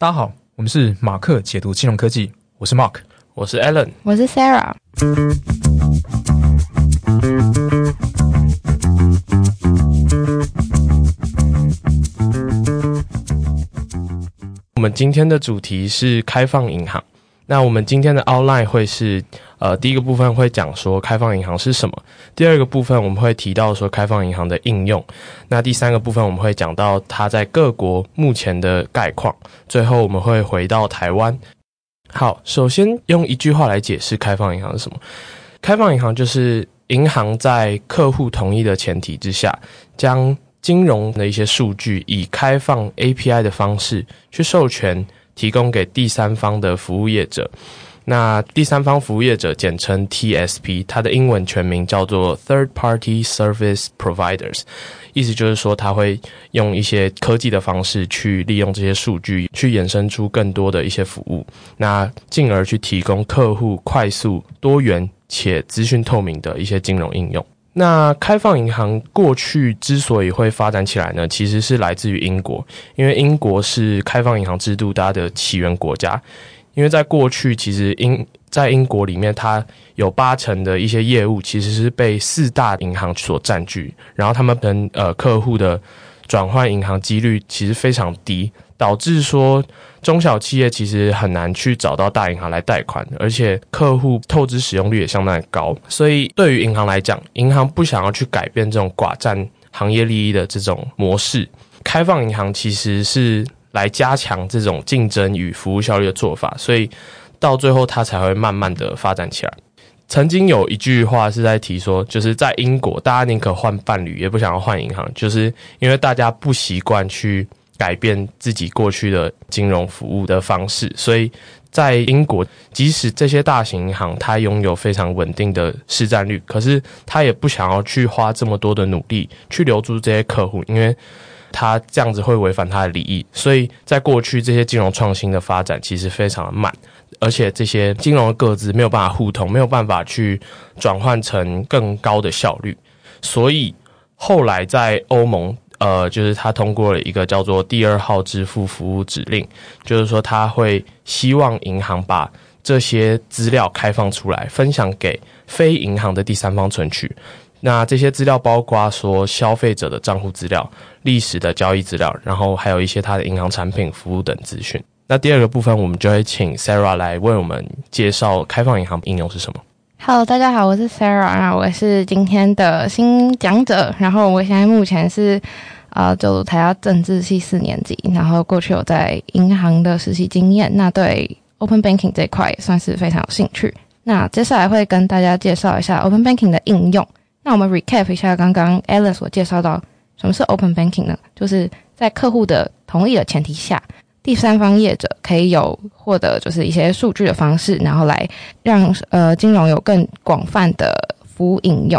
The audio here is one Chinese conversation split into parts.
大家好，我们是马克解读金融科技，我是 Mark，我是 Alan，我是 Sarah。我们今天的主题是开放银行。那我们今天的 outline 会是，呃，第一个部分会讲说开放银行是什么，第二个部分我们会提到说开放银行的应用，那第三个部分我们会讲到它在各国目前的概况，最后我们会回到台湾。好，首先用一句话来解释开放银行是什么？开放银行就是银行在客户同意的前提之下，将金融的一些数据以开放 API 的方式去授权。提供给第三方的服务业者，那第三方服务业者简称 TSP，它的英文全名叫做 Third Party Service Providers，意思就是说，它会用一些科技的方式去利用这些数据，去衍生出更多的一些服务，那进而去提供客户快速、多元且资讯透明的一些金融应用。那开放银行过去之所以会发展起来呢，其实是来自于英国，因为英国是开放银行制度它的起源国家。因为在过去，其实英在英国里面，它有八成的一些业务其实是被四大银行所占据，然后他们跟呃客户的转换银行几率其实非常低。导致说中小企业其实很难去找到大银行来贷款，而且客户透支使用率也相当高。所以对于银行来讲，银行不想要去改变这种寡占行业利益的这种模式。开放银行其实是来加强这种竞争与服务效率的做法，所以到最后它才会慢慢的发展起来。曾经有一句话是在提说，就是在英国，大家宁可换伴侣，也不想要换银行，就是因为大家不习惯去。改变自己过去的金融服务的方式，所以在英国，即使这些大型银行它拥有非常稳定的市占率，可是它也不想要去花这么多的努力去留住这些客户，因为它这样子会违反它的利益。所以在过去，这些金融创新的发展其实非常的慢，而且这些金融的各自没有办法互通，没有办法去转换成更高的效率。所以后来在欧盟。呃，就是他通过了一个叫做第二号支付服务指令，就是说他会希望银行把这些资料开放出来，分享给非银行的第三方存取。那这些资料包括说消费者的账户资料、历史的交易资料，然后还有一些他的银行产品、服务等资讯。那第二个部分，我们就会请 Sarah 来为我们介绍开放银行应用是什么。Hello，大家好，我是 Sarah，那我是今天的新讲者。然后我现在目前是啊，就台大政治系四年级。然后过去有在银行的实习经验，那对 Open Banking 这一块也算是非常有兴趣。那接下来会跟大家介绍一下 Open Banking 的应用。那我们 recap 一下刚刚 Alice 所介绍到什么是 Open Banking 呢？就是在客户的同意的前提下。第三方业者可以有获得就是一些数据的方式，然后来让呃金融有更广泛的服务应用。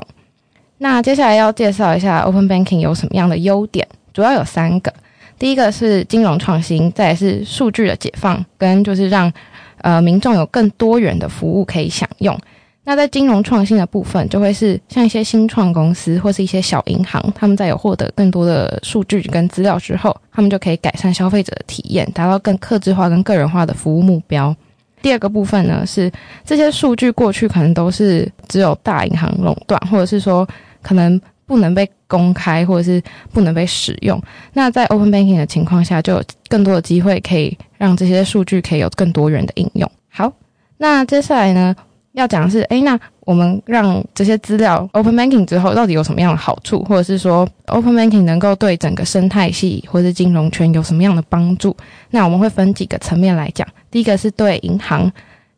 那接下来要介绍一下 Open Banking 有什么样的优点，主要有三个。第一个是金融创新，再是数据的解放，跟就是让呃民众有更多元的服务可以享用。那在金融创新的部分，就会是像一些新创公司或是一些小银行，他们在有获得更多的数据跟资料之后，他们就可以改善消费者的体验，达到更客制化跟个人化的服务目标。第二个部分呢，是这些数据过去可能都是只有大银行垄断，或者是说可能不能被公开，或者是不能被使用。那在 Open Banking 的情况下，就有更多的机会可以让这些数据可以有更多元的应用。好，那接下来呢？要讲的是，哎，那我们让这些资料 open banking 之后，到底有什么样的好处，或者是说 open banking 能够对整个生态系或者金融圈有什么样的帮助？那我们会分几个层面来讲。第一个是对银行、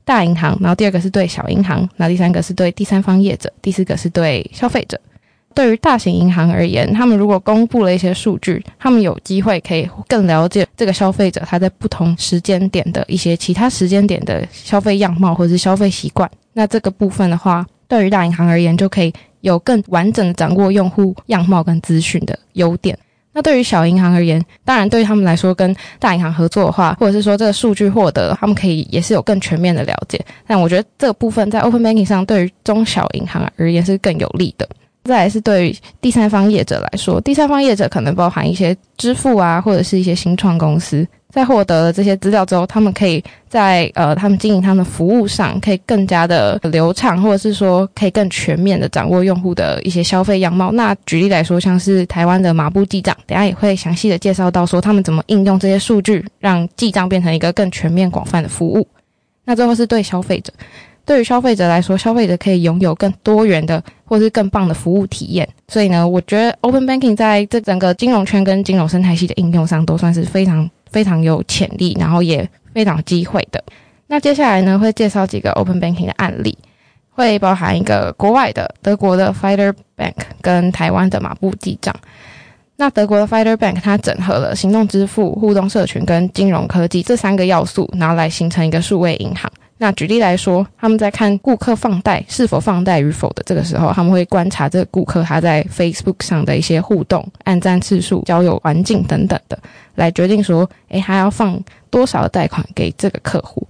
大银行，然后第二个是对小银行，那第三个是对第三方业者，第四个是对消费者。对于大型银行而言，他们如果公布了一些数据，他们有机会可以更了解这个消费者他在不同时间点的一些其他时间点的消费样貌或者是消费习惯。那这个部分的话，对于大银行而言，就可以有更完整的掌握用户样貌跟资讯的优点。那对于小银行而言，当然对于他们来说，跟大银行合作的话，或者是说这个数据获得，他们可以也是有更全面的了解。但我觉得这个部分在 Open Banking 上，对于中小银行而言是更有利的。再来是对于第三方业者来说，第三方业者可能包含一些支付啊，或者是一些新创公司，在获得了这些资料之后，他们可以在呃他们经营他们服务上，可以更加的流畅，或者是说可以更全面的掌握用户的一些消费样貌。那举例来说，像是台湾的马步记账，等下也会详细的介绍到说他们怎么应用这些数据，让记账变成一个更全面广泛的服务。那最后是对消费者，对于消费者来说，消费者可以拥有更多元的或是更棒的服务体验。所以呢，我觉得 Open Banking 在这整个金融圈跟金融生态系的应用上，都算是非常。非常有潜力，然后也非常机会的。那接下来呢，会介绍几个 Open Banking 的案例，会包含一个国外的德国的 Fighter Bank 跟台湾的马步记账。那德国的 Fighter Bank 它整合了行动支付、互动社群跟金融科技这三个要素，然后来形成一个数位银行。那举例来说，他们在看顾客放贷是否放贷与否的这个时候，他们会观察这个顾客他在 Facebook 上的一些互动、按赞次数、交友环境等等的，来决定说，诶，他要放多少贷款给这个客户。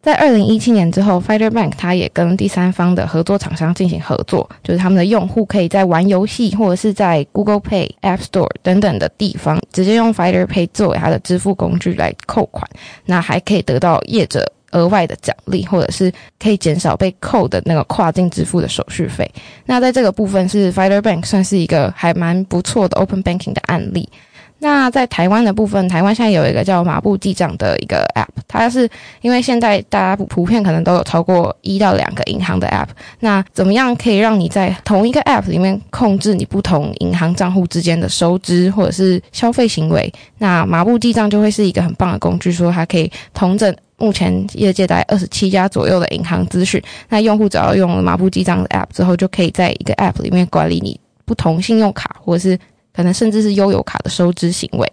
在二零一七年之后，Fider Bank 它也跟第三方的合作厂商进行合作，就是他们的用户可以在玩游戏或者是在 Google Pay、App Store 等等的地方，直接用 Fighter Pay 作为它的支付工具来扣款，那还可以得到业者。额外的奖励，或者是可以减少被扣的那个跨境支付的手续费。那在这个部分，是 f i g h t e r Bank 算是一个还蛮不错的 Open Banking 的案例。那在台湾的部分，台湾现在有一个叫马步记账的一个 App，它是因为现在大家普遍可能都有超过一到两个银行的 App，那怎么样可以让你在同一个 App 里面控制你不同银行账户之间的收支或者是消费行为？那马步记账就会是一个很棒的工具，说它可以同整。目前业界大概二十七家左右的银行资讯，那用户只要用马步记账的 App 之后，就可以在一个 App 里面管理你不同信用卡或者是可能甚至是悠游卡的收支行为。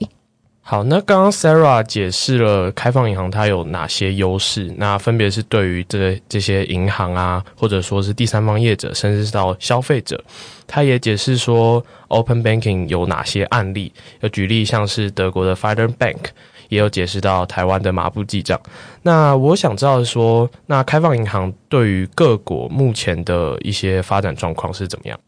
好，那刚刚 Sarah 解释了开放银行它有哪些优势，那分别是对于这这些银行啊，或者说是第三方业者，甚至是到消费者，他也解释说 Open Banking 有哪些案例，有举例像是德国的 Fider Bank。也有解释到台湾的马步记账。那我想知道说，那开放银行对于各国目前的一些发展状况是怎么样？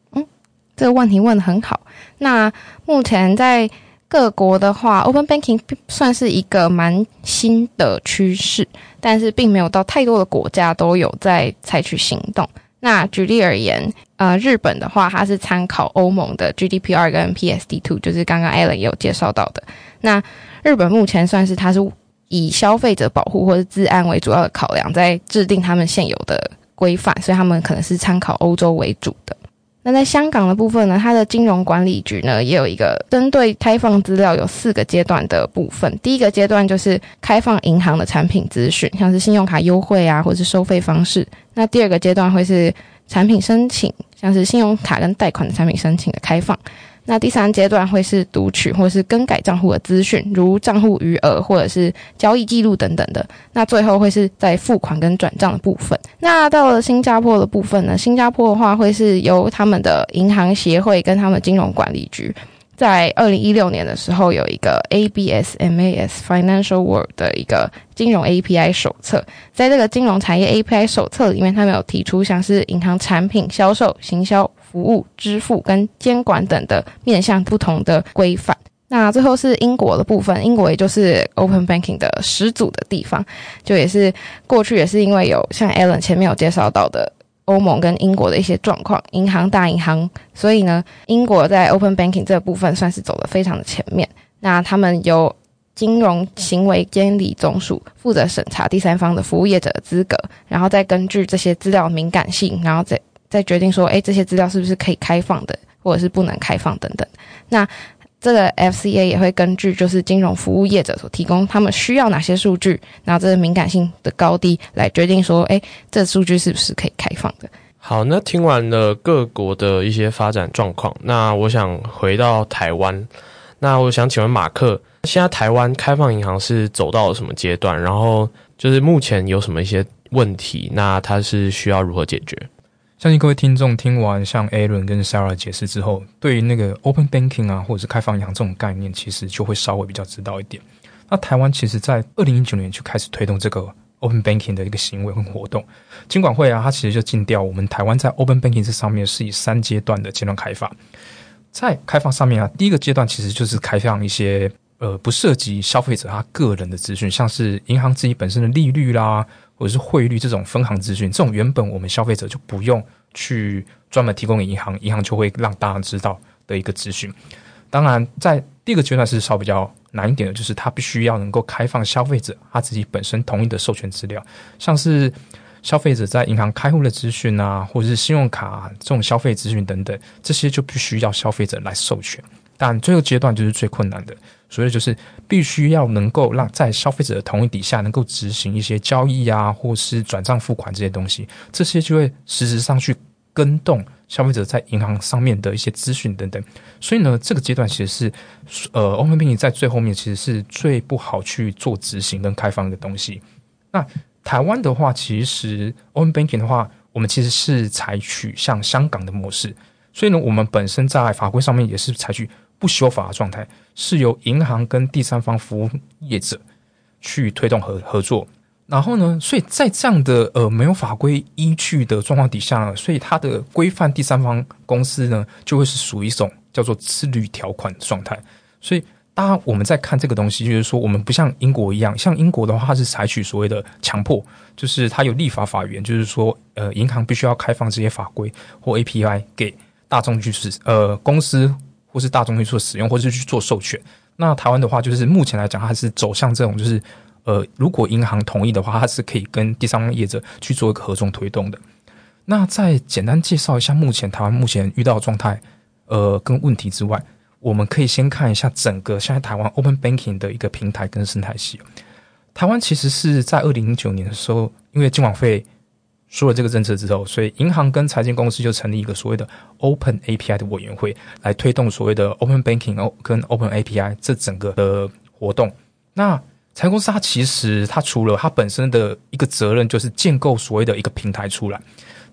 这个问题问的很好。那目前在各国的话，Open Banking 算是一个蛮新的趋势，但是并没有到太多的国家都有在采取行动。那举例而言，呃，日本的话，它是参考欧盟的 GDPR 跟 PSD Two，就是刚刚 Alan 也有介绍到的。那日本目前算是它是以消费者保护或者治安为主要的考量，在制定他们现有的规范，所以他们可能是参考欧洲为主的。那在香港的部分呢，它的金融管理局呢也有一个针对开放资料有四个阶段的部分。第一个阶段就是开放银行的产品资讯，像是信用卡优惠啊，或是收费方式。那第二个阶段会是产品申请，像是信用卡跟贷款的产品申请的开放。那第三阶段会是读取或是更改账户的资讯，如账户余额或者是交易记录等等的。那最后会是在付款跟转账的部分。那到了新加坡的部分呢？新加坡的话会是由他们的银行协会跟他们金融管理局，在二零一六年的时候有一个 ABS MAS Financial World 的一个金融 API 手册。在这个金融产业 API 手册里面，他们有提出像是银行产品销售、行销。服务、支付跟监管等的面向不同的规范。那最后是英国的部分，英国也就是 Open Banking 的始祖的地方，就也是过去也是因为有像 Alan 前面有介绍到的欧盟跟英国的一些状况，银行大银行，所以呢，英国在 Open Banking 这个部分算是走的非常的前面。那他们由金融行为监理总署负责审查第三方的服务业者的资格，然后再根据这些资料敏感性，然后再。再决定说，哎，这些资料是不是可以开放的，或者是不能开放等等。那这个 FCA 也会根据就是金融服务业者所提供他们需要哪些数据，然后这个敏感性的高低来决定说，哎，这数据是不是可以开放的。好，那听完了各国的一些发展状况，那我想回到台湾，那我想请问马克，现在台湾开放银行是走到了什么阶段？然后就是目前有什么一些问题？那它是需要如何解决？相信各位听众听完像 Aaron 跟 Sarah 解释之后，对于那个 Open Banking 啊，或者是开放银行这种概念，其实就会稍微比较知道一点。那台湾其实在二零一九年就开始推动这个 Open Banking 的一个行为和活动。金管会啊，它其实就尽调我们台湾在 Open Banking 这上面是以三阶段的阶段开发。在开放上面啊，第一个阶段其实就是开放一些呃不涉及消费者他个人的资讯，像是银行自己本身的利率啦，或者是汇率这种分行资讯，这种原本我们消费者就不用去专门提供给银行，银行就会让大家知道的一个资讯。当然，在第二个阶段是稍比较难一点的，就是它必须要能够开放消费者他自己本身同意的授权资料，像是消费者在银行开户的资讯啊，或者是信用卡这种消费资讯等等，这些就必须要消费者来授权。但最后阶段就是最困难的，所以就是必须要能够让在消费者的同意底下，能够执行一些交易啊，或是转账付款这些东西，这些就会实质上去跟动。消费者在银行上面的一些资讯等等，所以呢，这个阶段其实是呃，Open Banking 在最后面其实是最不好去做执行跟开放的东西。那台湾的话，其实 Open Banking 的话，我们其实是采取像香港的模式，所以呢，我们本身在法规上面也是采取不修法的状态，是由银行跟第三方服务业者去推动合合作。然后呢？所以在这样的呃没有法规依据的状况底下呢，所以它的规范第三方公司呢，就会是属于一种叫做自律条款的状态。所以，当然我们在看这个东西，就是说我们不像英国一样，像英国的话，它是采取所谓的强迫，就是它有立法法源，就是说呃银行必须要开放这些法规或 API 给大众去使呃公司或是大众去做使用，或是去做授权。那台湾的话，就是目前来讲，它是走向这种就是。呃，如果银行同意的话，它是可以跟第三方业者去做一个合作推动的。那再简单介绍一下目前台湾目前遇到的状态，呃，跟问题之外，我们可以先看一下整个现在台湾 Open Banking 的一个平台跟生态系。台湾其实是在二零零九年的时候，因为金管会说了这个政策之后，所以银行跟财经公司就成立一个所谓的 Open API 的委员会，来推动所谓的 Open Banking 跟 Open API 这整个的活动。那财公司它其实它除了它本身的一个责任，就是建构所谓的一个平台出来。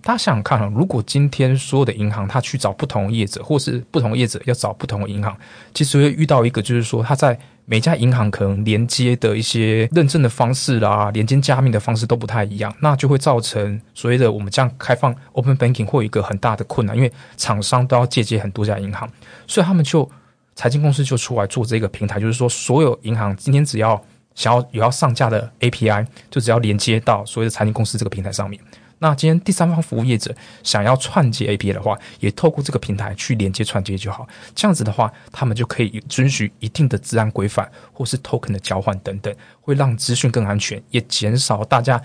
大家想想看啊，如果今天所有的银行它去找不同业者，或是不同业者要找不同的银行，其实会遇到一个就是说，它在每家银行可能连接的一些认证的方式啦，连接加密的方式都不太一样，那就会造成所谓的我们这样开放 Open Banking 会有一个很大的困难，因为厂商都要借接很多家银行，所以他们就财经公司就出来做这个平台，就是说所有银行今天只要想要有要上架的 API，就只要连接到所谓的财经公司这个平台上面。那今天第三方服务业者想要串接 API 的话，也透过这个平台去连接串接就好。这样子的话，他们就可以遵循一定的治安规范，或是 token 的交换等等，会让资讯更安全，也减少大家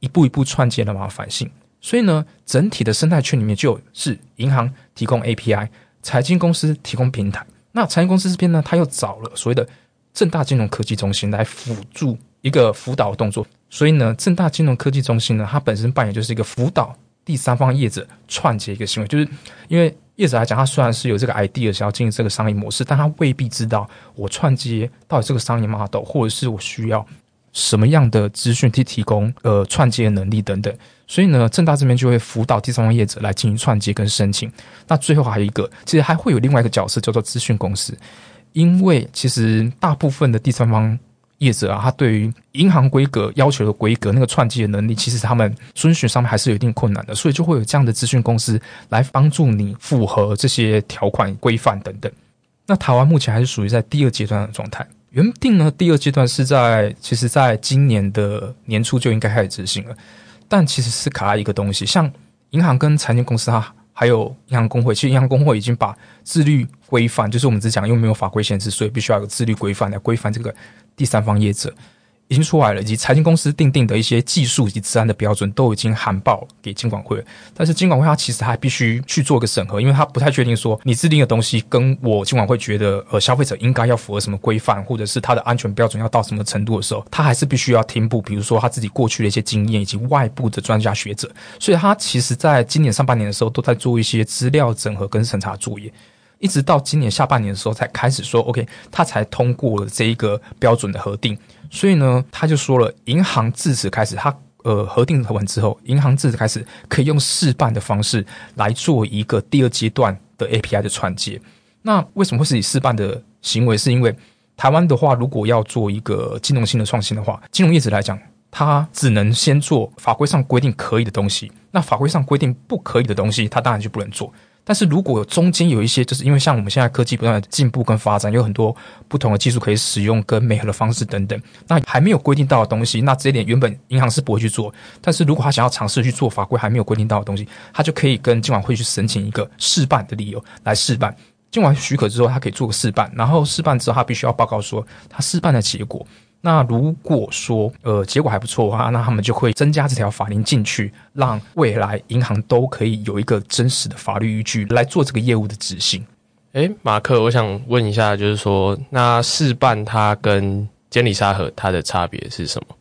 一步一步串接的麻烦性。所以呢，整体的生态圈里面就是银行提供 API，财经公司提供平台。那财经公司这边呢，他又找了所谓的。正大金融科技中心来辅助一个辅导动作，所以呢，正大金融科技中心呢，它本身扮演就是一个辅导第三方业者串接一个行为，就是因为业者来讲，他虽然是有这个 idea 想要进行这个商业模式，但他未必知道我串接到底这个商业 model，或者是我需要什么样的资讯去提供呃串接的能力等等，所以呢，正大这边就会辅导第三方业者来进行串接跟申请。那最后还有一个，其实还会有另外一个角色叫做资讯公司。因为其实大部分的第三方业者啊，他对于银行规格要求的规格那个串接的能力，其实他们遵循上面还是有一定困难的，所以就会有这样的资讯公司来帮助你符合这些条款规范等等。那台湾目前还是属于在第二阶段的状态，原定呢第二阶段是在其实在今年的年初就应该开始执行了，但其实是卡在一个东西，像银行跟财经公司它。还有银行工会，其实银行工会已经把自律规范，就是我们只讲，因为没有法规限制，所以必须要有自律规范来规范这个第三方业者。已经出来了，以及财经公司定定的一些技术以及治安的标准都已经函报给金管会。但是金管会它其实还必须去做个审核，因为它不太确定说你制定的东西跟我金管会觉得呃消费者应该要符合什么规范，或者是它的安全标准要到什么程度的时候，它还是必须要听步，比如说他自己过去的一些经验以及外部的专家学者。所以他其实在今年上半年的时候都在做一些资料整合跟审查作业。一直到今年下半年的时候，才开始说 OK，他才通过了这一个标准的核定。所以呢，他就说了，银行自此开始，他呃核定完之后，银行自此开始可以用试办的方式来做一个第二阶段的 API 的串接。那为什么会是以试办的行为？是因为台湾的话，如果要做一个金融性的创新的话，金融业者来讲，他只能先做法规上规定可以的东西。那法规上规定不可以的东西，他当然就不能做。但是如果中间有一些，就是因为像我们现在科技不断的进步跟发展，有很多不同的技术可以使用跟美合的方式等等，那还没有规定到的东西，那这一点原本银行是不会去做。但是如果他想要尝试去做法规还没有规定到的东西，他就可以跟金管会去申请一个试办的理由来试办。今晚许可之后，他可以做个试办，然后试办之后，他必须要报告说他试办的结果。那如果说呃结果还不错的话，那他们就会增加这条法令进去，让未来银行都可以有一个真实的法律依据来做这个业务的执行。诶，马克，我想问一下，就是说，那事办它跟监理沙盒它的差别是什么？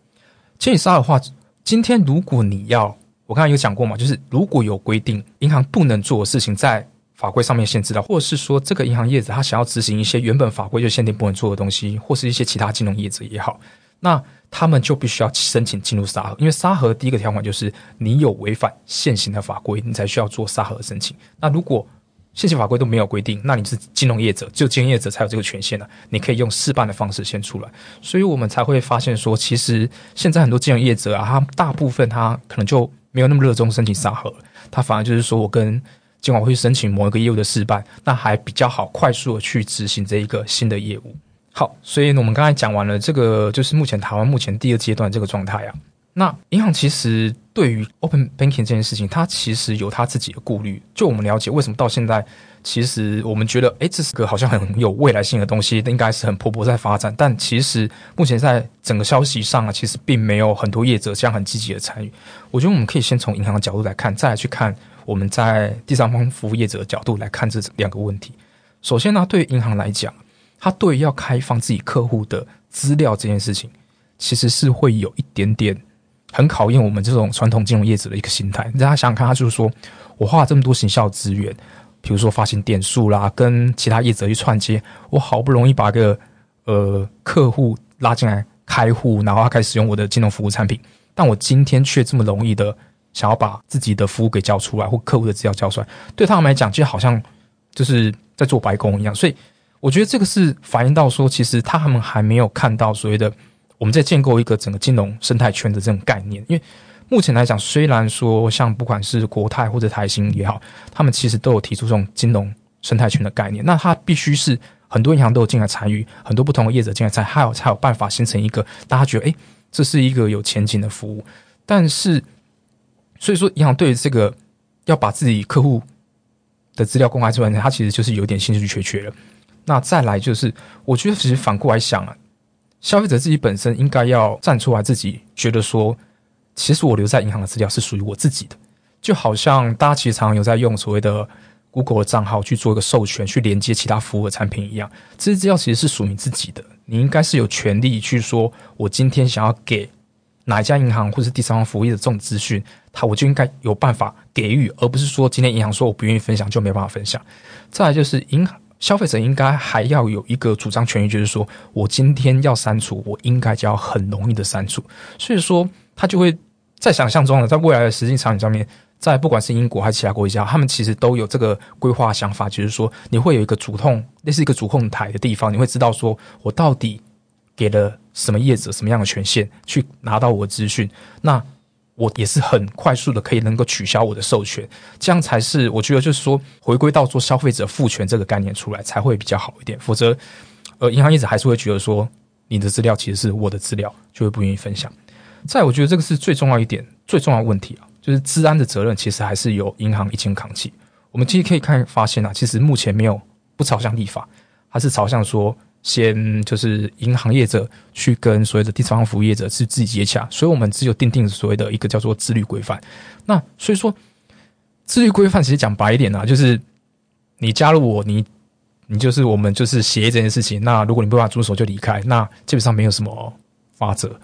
监理沙盒的话，今天如果你要，我刚才有讲过嘛，就是如果有规定银行不能做的事情，在法规上面限制的，或者是说这个银行业者他想要执行一些原本法规就限定不能做的东西，或是一些其他金融业者也好，那他们就必须要申请进入沙盒，因为沙盒第一个条款就是你有违反现行的法规，你才需要做沙盒申请。那如果现行法规都没有规定，那你是金融业者，只有金融业者才有这个权限呢。你可以用试办的方式先出来，所以我们才会发现说，其实现在很多金融业者啊，他大部分他可能就没有那么热衷申请沙盒，他反而就是说我跟今晚会申请某一个业务的试办，那还比较好快速的去执行这一个新的业务。好，所以呢，我们刚才讲完了这个，就是目前台湾目前第二阶段这个状态啊。那银行其实对于 open banking 这件事情，它其实有它自己的顾虑。就我们了解，为什么到现在，其实我们觉得，哎，这是个好像很有未来性的东西，应该是很蓬勃在发展。但其实目前在整个消息上啊，其实并没有很多业者这样很积极的参与。我觉得我们可以先从银行的角度来看，再来去看。我们在第三方服务业者的角度来看这两个问题。首先呢，对于银行来讲，它对于要开放自己客户的资料这件事情，其实是会有一点点很考验我们这种传统金融业者的一个心态。大家想想看，他就是说我花了这么多行销资源，比如说发行点数啦，跟其他业者去串接，我好不容易把个呃客户拉进来开户，然后他开始使用我的金融服务产品，但我今天却这么容易的。想要把自己的服务给交出来，或客户的资料交出来，对他们来讲，就好像就是在做白工一样。所以，我觉得这个是反映到说，其实他们还没有看到所谓的我们在建构一个整个金融生态圈的这种概念。因为目前来讲，虽然说像不管是国泰或者台新也好，他们其实都有提出这种金融生态圈的概念。那它必须是很多银行都有进来参与，很多不同的业者进来参，还有才有办法形成一个大家觉得，诶，这是一个有前景的服务。但是所以说，银行对于这个要把自己客户的资料公开出来，它其实就是有点兴趣缺缺了。那再来就是，我觉得其实反过来想啊，消费者自己本身应该要站出来，自己觉得说，其实我留在银行的资料是属于我自己的。就好像大家其实常常有在用所谓的 Google 的账号去做一个授权，去连接其他服务的产品一样，这些资料其实是属于自己的，你应该是有权利去说，我今天想要给。哪一家银行或是第三方服务业的这种资讯，他我就应该有办法给予，而不是说今天银行说我不愿意分享就没办法分享。再来就是银消费者应该还要有一个主张权益，就是说我今天要删除，我应该就要很容易的删除。所以说他就会在想象中的，在未来的实际场景上面，在不管是英国还是其他国家，他们其实都有这个规划想法，就是说你会有一个主控，类似一个主控台的地方，你会知道说我到底。给了什么业者什么样的权限去拿到我的资讯，那我也是很快速的可以能够取消我的授权，这样才是我觉得就是说回归到做消费者赋权这个概念出来才会比较好一点，否则，呃，银行业者还是会觉得说你的资料其实是我的资料，就会不愿意分享。再，我觉得这个是最重要一点，最重要问题啊，就是治安的责任其实还是由银行一肩扛起。我们其实可以看发现啊，其实目前没有不朝向立法，还是朝向说。先就是银行业者去跟所谓的第三方服务业者是自己接洽，所以我们只有定定所谓的一个叫做自律规范。那所以说，自律规范其实讲白一点啊，就是你加入我，你你就是我们就是协议这件事情。那如果你不法遵守就离开，那基本上没有什么法则。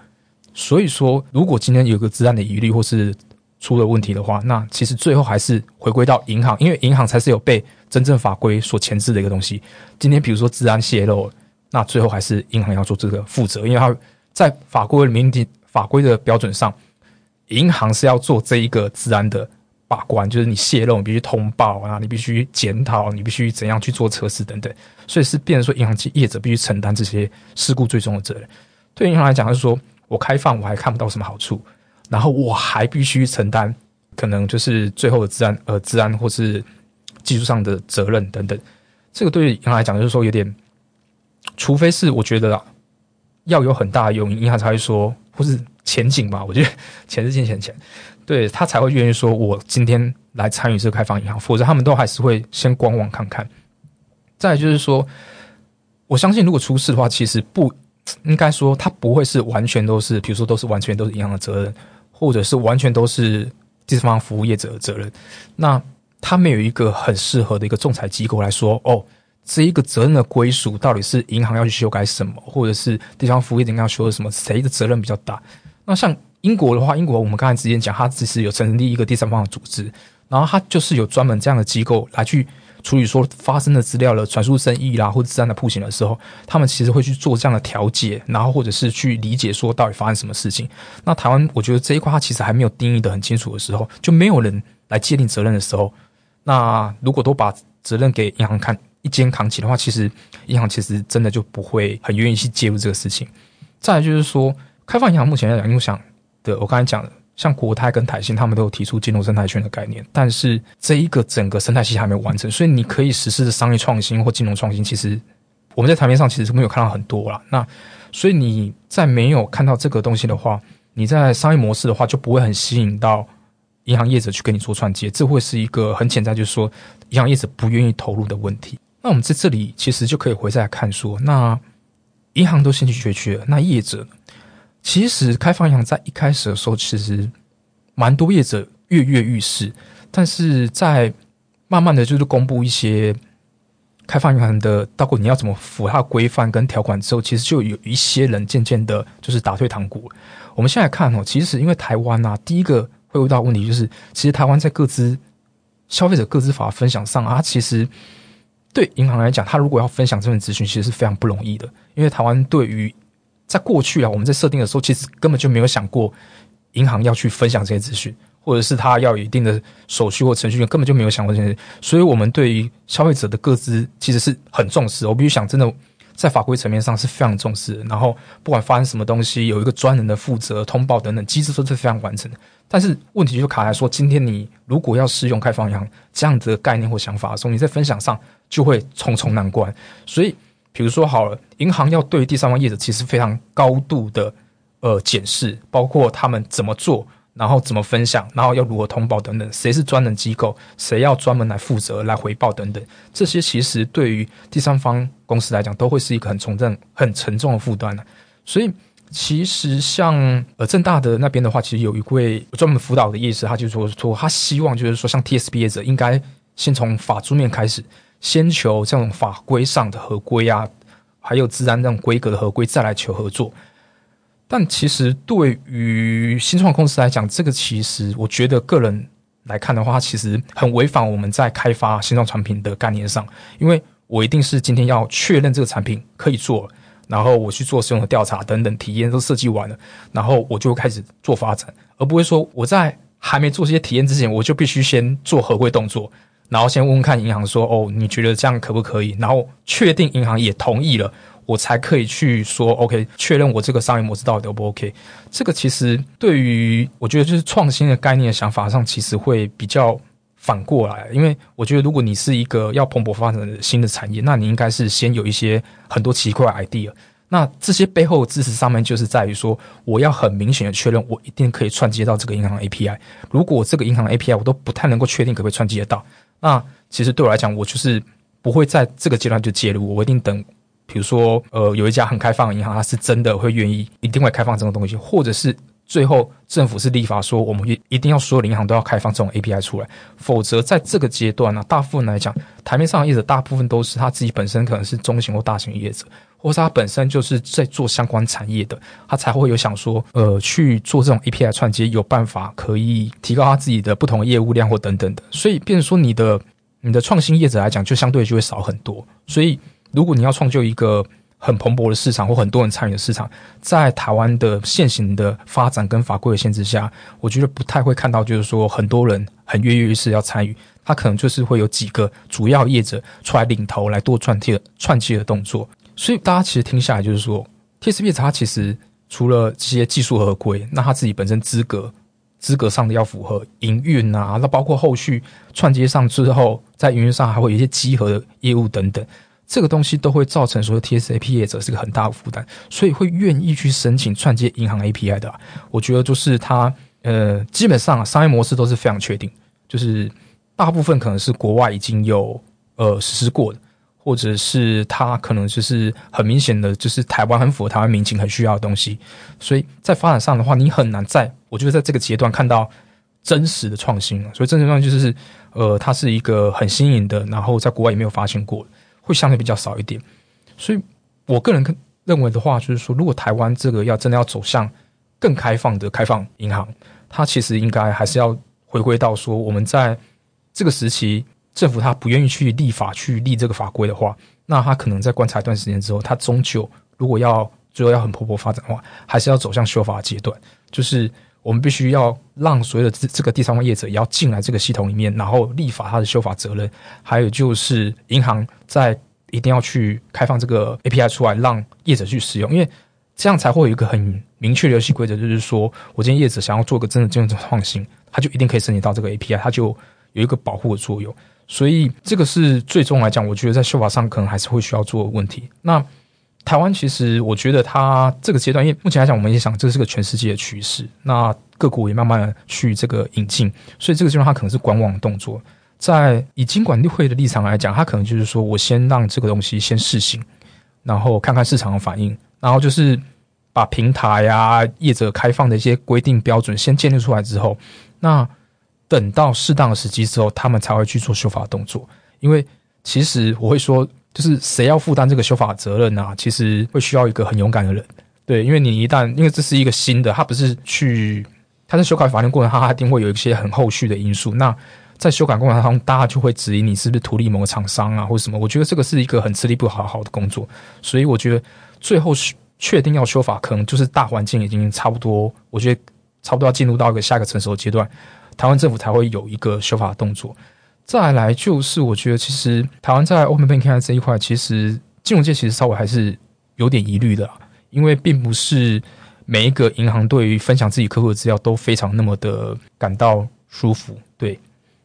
所以说，如果今天有个治安的疑虑或是出了问题的话，那其实最后还是回归到银行，因为银行才是有被真正法规所钳制的一个东西。今天比如说治安泄露。那最后还是银行要做这个负责，因为它在法规里面法规的标准上，银行是要做这一个治安的把关，就是你泄露，你必须通报啊，你必须检讨，你必须怎样去做测试等等，所以是变成说银行业者必须承担这些事故最终的责任。对银行来讲，是说我开放我还看不到什么好处，然后我还必须承担可能就是最后的治安呃治安或是技术上的责任等等。这个对银行来讲，就是说有点，除非是我觉得啊，要有很大的用，银行才会说，或是前景吧。我觉得钱是金钱钱，对他才会愿意说，我今天来参与这个开放银行，否则他们都还是会先观望看看。再就是说，我相信如果出事的话，其实不应该说他不会是完全都是，比如说都是完全都是银行的责任，或者是完全都是第三方服务业者的责任。那他没有一个很适合的一个仲裁机构来说，哦，这一个责任的归属到底是银行要去修改什么，或者是地方服务业应该要修什么，谁的责任比较大？那像英国的话，英国我们刚才之前讲，它只是有成立一个第三方的组织，然后它就是有专门这样的机构来去处理说发生的资料的传输争议啦，或者治安的铺行的时候，他们其实会去做这样的调解，然后或者是去理解说到底发生什么事情。那台湾我觉得这一块它其实还没有定义的很清楚的时候，就没有人来界定责任的时候。那如果都把责任给银行看一肩扛起的话，其实银行其实真的就不会很愿意去介入这个事情。再来就是说，开放银行目前来讲，因为想的我刚才讲的，像国泰跟台新他们都有提出金融生态圈的概念，但是这一个整个生态系还没有完成，所以你可以实施的商业创新或金融创新，其实我们在台面上其实是没有看到很多啦。那所以你在没有看到这个东西的话，你在商业模式的话就不会很吸引到。银行业者去跟你做串接，这会是一个很潜在，就是说银行业者不愿意投入的问题。那我们在这里其实就可以回再来看说，那银行都兴趣缺缺，那业者？其实开放银行在一开始的时候，其实蛮多业者跃跃欲试，但是在慢慢的就是公布一些开放银行的，包括你要怎么符合规范跟条款之后，其实就有一些人渐渐的就是打退堂鼓。我们现在看哦，其实因为台湾啊，第一个。会遇到问题就是，其实台湾在各自消费者各自法分享上啊，其实对银行来讲，他如果要分享这份资讯，其实是非常不容易的。因为台湾对于在过去啊，我们在设定的时候，其实根本就没有想过银行要去分享这些资讯，或者是他要有一定的手续或程序，根本就没有想过这些。所以，我们对于消费者的各资其实是很重视。我必须想，真的在法规层面上是非常重视。然后，不管发生什么东西，有一个专人的负责通报等等机制，都是非常完整的。但是问题就卡在说，今天你如果要适用开放银行这样子的概念或想法的时候，你在分享上就会重重难关。所以，比如说好了，银行要对第三方业者其实非常高度的呃检视，包括他们怎么做，然后怎么分享，然后要如何通报等等，谁是专人机构，谁要专门来负责来回报等等，这些其实对于第三方公司来讲，都会是一个很重正很沉重的负担的。所以。其实像呃正大的那边的话，其实有一位专门辅导的意思，他就说说他希望就是说像 TSP 业者应该先从法租面开始，先求这种法规上的合规啊，还有自然这种规格的合规，再来求合作。但其实对于新创公司来讲，这个其实我觉得个人来看的话，其实很违反我们在开发新创产品的概念上，因为我一定是今天要确认这个产品可以做。然后我去做使用的调查等等，体验都设计完了，然后我就开始做发展，而不会说我在还没做这些体验之前，我就必须先做合规动作，然后先问问看银行说，哦，你觉得这样可不可以？然后确定银行也同意了，我才可以去说，OK，确认我这个商业模式到底 O 不 OK？这个其实对于我觉得就是创新的概念的想法上，其实会比较。反过来，因为我觉得，如果你是一个要蓬勃发展的新的产业，那你应该是先有一些很多奇怪 idea。那这些背后支持上面，就是在于说，我要很明显的确认，我一定可以串接到这个银行 API。如果这个银行 API 我都不太能够确定可不可以串接得到，那其实对我来讲，我就是不会在这个阶段就介入。我一定等，比如说，呃，有一家很开放的银行，它是真的会愿意，一定会开放这种东西，或者是。最后，政府是立法说，我们一一定要所有的银行都要开放这种 API 出来，否则在这个阶段呢，大部分来讲，台面上的业者大部分都是他自己本身可能是中型或大型业者，或是他本身就是在做相关产业的，他才会有想说，呃，去做这种 API 串接，有办法可以提高他自己的不同业务量或等等的。所以，变成说你的你的创新业者来讲，就相对就会少很多。所以，如果你要创就一个。很蓬勃的市场或很多人参与的市场，在台湾的现行的发展跟法规的限制下，我觉得不太会看到，就是说很多人很跃跃欲试要参与，他可能就是会有几个主要业者出来领头来做串接串接的动作。所以大家其实听下来就是说，TSP 它其实除了这些技术合规，那他自己本身资格资格上的要符合营运啊，那包括后续串接上之后，在营运上还会有一些集合的业务等等，这个东西都会造成说 TSAP 业者是个很大的负担，所以会愿意去申请串接银行 API 的。我觉得就是它呃，基本上商业模式都是非常确定，就是大部分可能是国外已经有呃实施过的。或者是它可能就是很明显的，就是台湾很符合台湾民情很需要的东西，所以在发展上的话，你很难在我觉得在这个阶段看到真实的创新所以真实创新就是，呃，它是一个很新颖的，然后在国外也没有发现过，会相对比较少一点。所以我个人认为的话，就是说，如果台湾这个要真的要走向更开放的开放银行，它其实应该还是要回归到说，我们在这个时期。政府它不愿意去立法去立这个法规的话，那它可能在观察一段时间之后，它终究如果要最后要很蓬勃发展的话，还是要走向修法阶段。就是我们必须要让所有的这这个第三方业者也要进来这个系统里面，然后立法它的修法责任。还有就是银行在一定要去开放这个 API 出来，让业者去使用，因为这样才会有一个很明确的游戏规则，就是说我今天业者想要做个真的金融创新，他就一定可以申请到这个 API，它就有一个保护的作用。所以这个是最终来讲，我觉得在修法上可能还是会需要做问题。那台湾其实我觉得它这个阶段，因为目前来讲，我们也想这是个全世界的趋势，那各国也慢慢的去这个引进，所以这个阶段它可能是观望的动作。在以经管会的立场来讲，它可能就是说我先让这个东西先试行，然后看看市场的反应，然后就是把平台啊业者开放的一些规定标准先建立出来之后，那。等到适当的时机之后，他们才会去做修法动作。因为其实我会说，就是谁要负担这个修法责任呢？其实会需要一个很勇敢的人。对，因为你一旦因为这是一个新的，它不是去，它在修改法律过程，它一定会有一些很后续的因素。那在修改过程当中，大家就会质疑你是不是图利某个厂商啊，或者什么？我觉得这个是一个很吃力不讨好的工作。所以我觉得最后确定要修法，可能就是大环境已经差不多，我觉得差不多要进入到一个下一个成熟的阶段。台湾政府才会有一个修法动作。再来就是，我觉得其实台湾在 Open Banking 这一块，其实金融界其实稍微还是有点疑虑的，因为并不是每一个银行对于分享自己客户的资料都非常那么的感到舒服。对，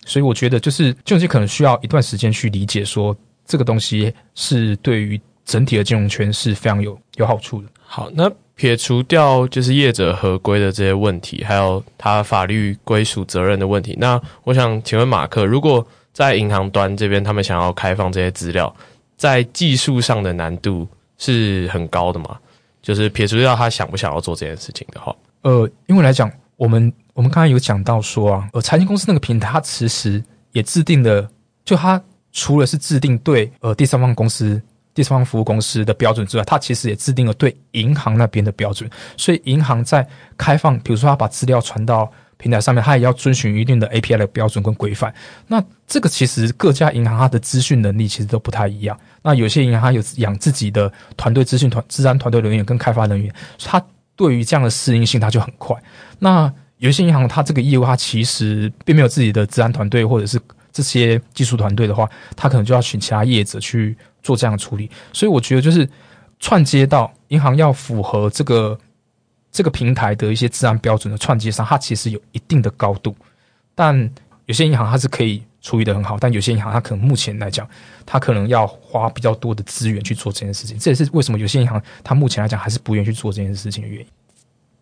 所以我觉得就是金融界可能需要一段时间去理解，说这个东西是对于整体的金融圈是非常有有好处的。好，那。撇除掉就是业者合规的这些问题，还有他法律归属责任的问题。那我想请问马克，如果在银行端这边，他们想要开放这些资料，在技术上的难度是很高的吗？就是撇除掉他想不想要做这件事情的话，呃，因为来讲，我们我们刚才有讲到说啊，呃，财经公司那个平台，它其实也制定了，就它除了是制定对呃第三方公司。第三方服务公司的标准之外，它其实也制定了对银行那边的标准。所以银行在开放，比如说它把资料传到平台上面，它也要遵循一定的 API 的标准跟规范。那这个其实各家银行它的资讯能力其实都不太一样。那有些银行它有养自己的团队资讯团、治安团队人员跟开发人员，它对于这样的适应性它就很快。那有些银行它这个业务它其实并没有自己的治安团队或者是这些技术团队的话，它可能就要请其他业者去。做这样的处理，所以我觉得就是串接到银行要符合这个这个平台的一些治安标准的串接上，它其实有一定的高度。但有些银行它是可以处理的很好，但有些银行它可能目前来讲，它可能要花比较多的资源去做这件事情。这也是为什么有些银行它目前来讲还是不愿意去做这件事情的原因。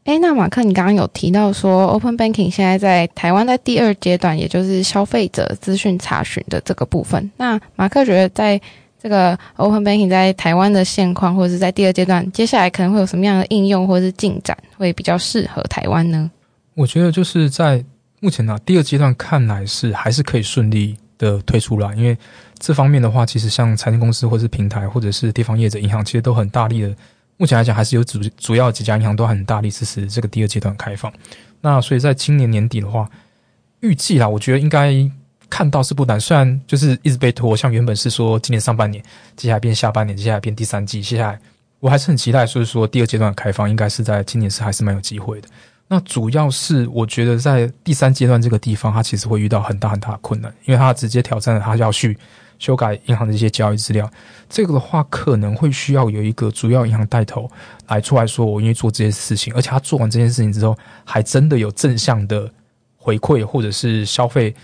哎，那马克，你刚刚有提到说，Open Banking 现在在台湾在第二阶段，也就是消费者资讯查询的这个部分。那马克觉得在这个 Open Banking 在台湾的现况，或者是在第二阶段，接下来可能会有什么样的应用或者是进展，会比较适合台湾呢？我觉得就是在目前呢，第二阶段看来是还是可以顺利的推出来，因为这方面的话，其实像财经公司或者是平台，或者是地方业者、银行，其实都很大力的。目前来讲，还是有主主要几家银行都很大力支持这个第二阶段开放。那所以在今年年底的话，预计啦，我觉得应该。看到是不难，虽然就是一直被拖，像原本是说今年上半年，接下来变下半年，接下来变第三季，接下来我还是很期待，所以说第二阶段开放应该是在今年是还是蛮有机会的。那主要是我觉得在第三阶段这个地方，它其实会遇到很大很大的困难，因为它直接挑战了它要去修改银行的一些交易资料，这个的话可能会需要有一个主要银行带头来出来说，我愿意做这些事情，而且他做完这件事情之后，还真的有正向的回馈或者是消费。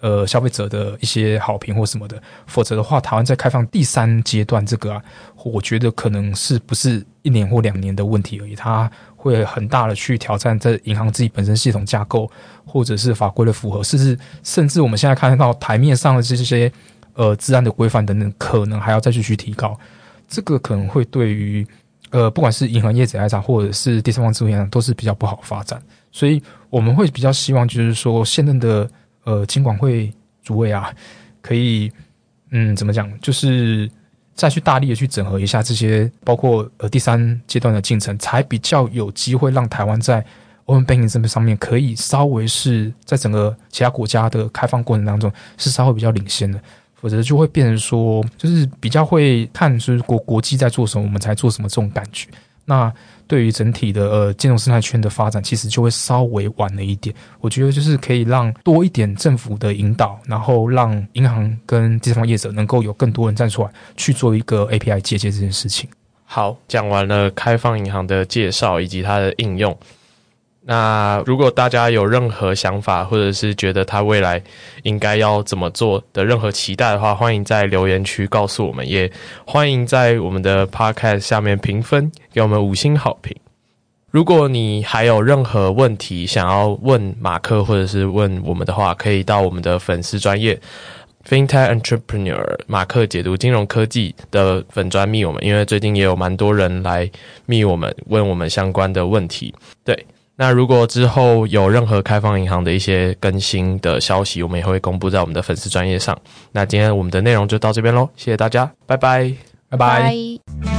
呃，消费者的一些好评或什么的，否则的话，台湾在开放第三阶段这个啊，我觉得可能是不是一年或两年的问题而已，它会很大的去挑战在银行自己本身系统架构或者是法规的符合，甚至甚至我们现在看到台面上的这些呃治安的规范等等，可能还要再继续提高，这个可能会对于呃不管是银行业者来讲，或者是第三方支付银行都是比较不好发展，所以我们会比较希望就是说现任的。呃，金管会主委啊，可以，嗯，怎么讲？就是再去大力的去整合一下这些，包括呃第三阶段的进程，才比较有机会让台湾在 Open Banking 这边上面可以稍微是在整个其他国家的开放过程当中是稍微比较领先的，否则就会变成说，就是比较会看就是国国际在做什么，我们才做什么这种感觉。那对于整体的呃金融生态圈的发展，其实就会稍微晚了一点。我觉得就是可以让多一点政府的引导，然后让银行跟第三方业者能够有更多人站出来去做一个 API 借接这件事情。好，讲完了开放银行的介绍以及它的应用。那如果大家有任何想法，或者是觉得他未来应该要怎么做的任何期待的话，欢迎在留言区告诉我们，也欢迎在我们的 podcast 下面评分，给我们五星好评。如果你还有任何问题想要问马克，或者是问我们的话，可以到我们的粉丝专业 FinTech Entrepreneur 马克解读金融科技的粉专密我们，因为最近也有蛮多人来密我们，问我们相关的问题。对。那如果之后有任何开放银行的一些更新的消息，我们也会公布在我们的粉丝专业上。那今天我们的内容就到这边喽，谢谢大家，拜拜，拜拜。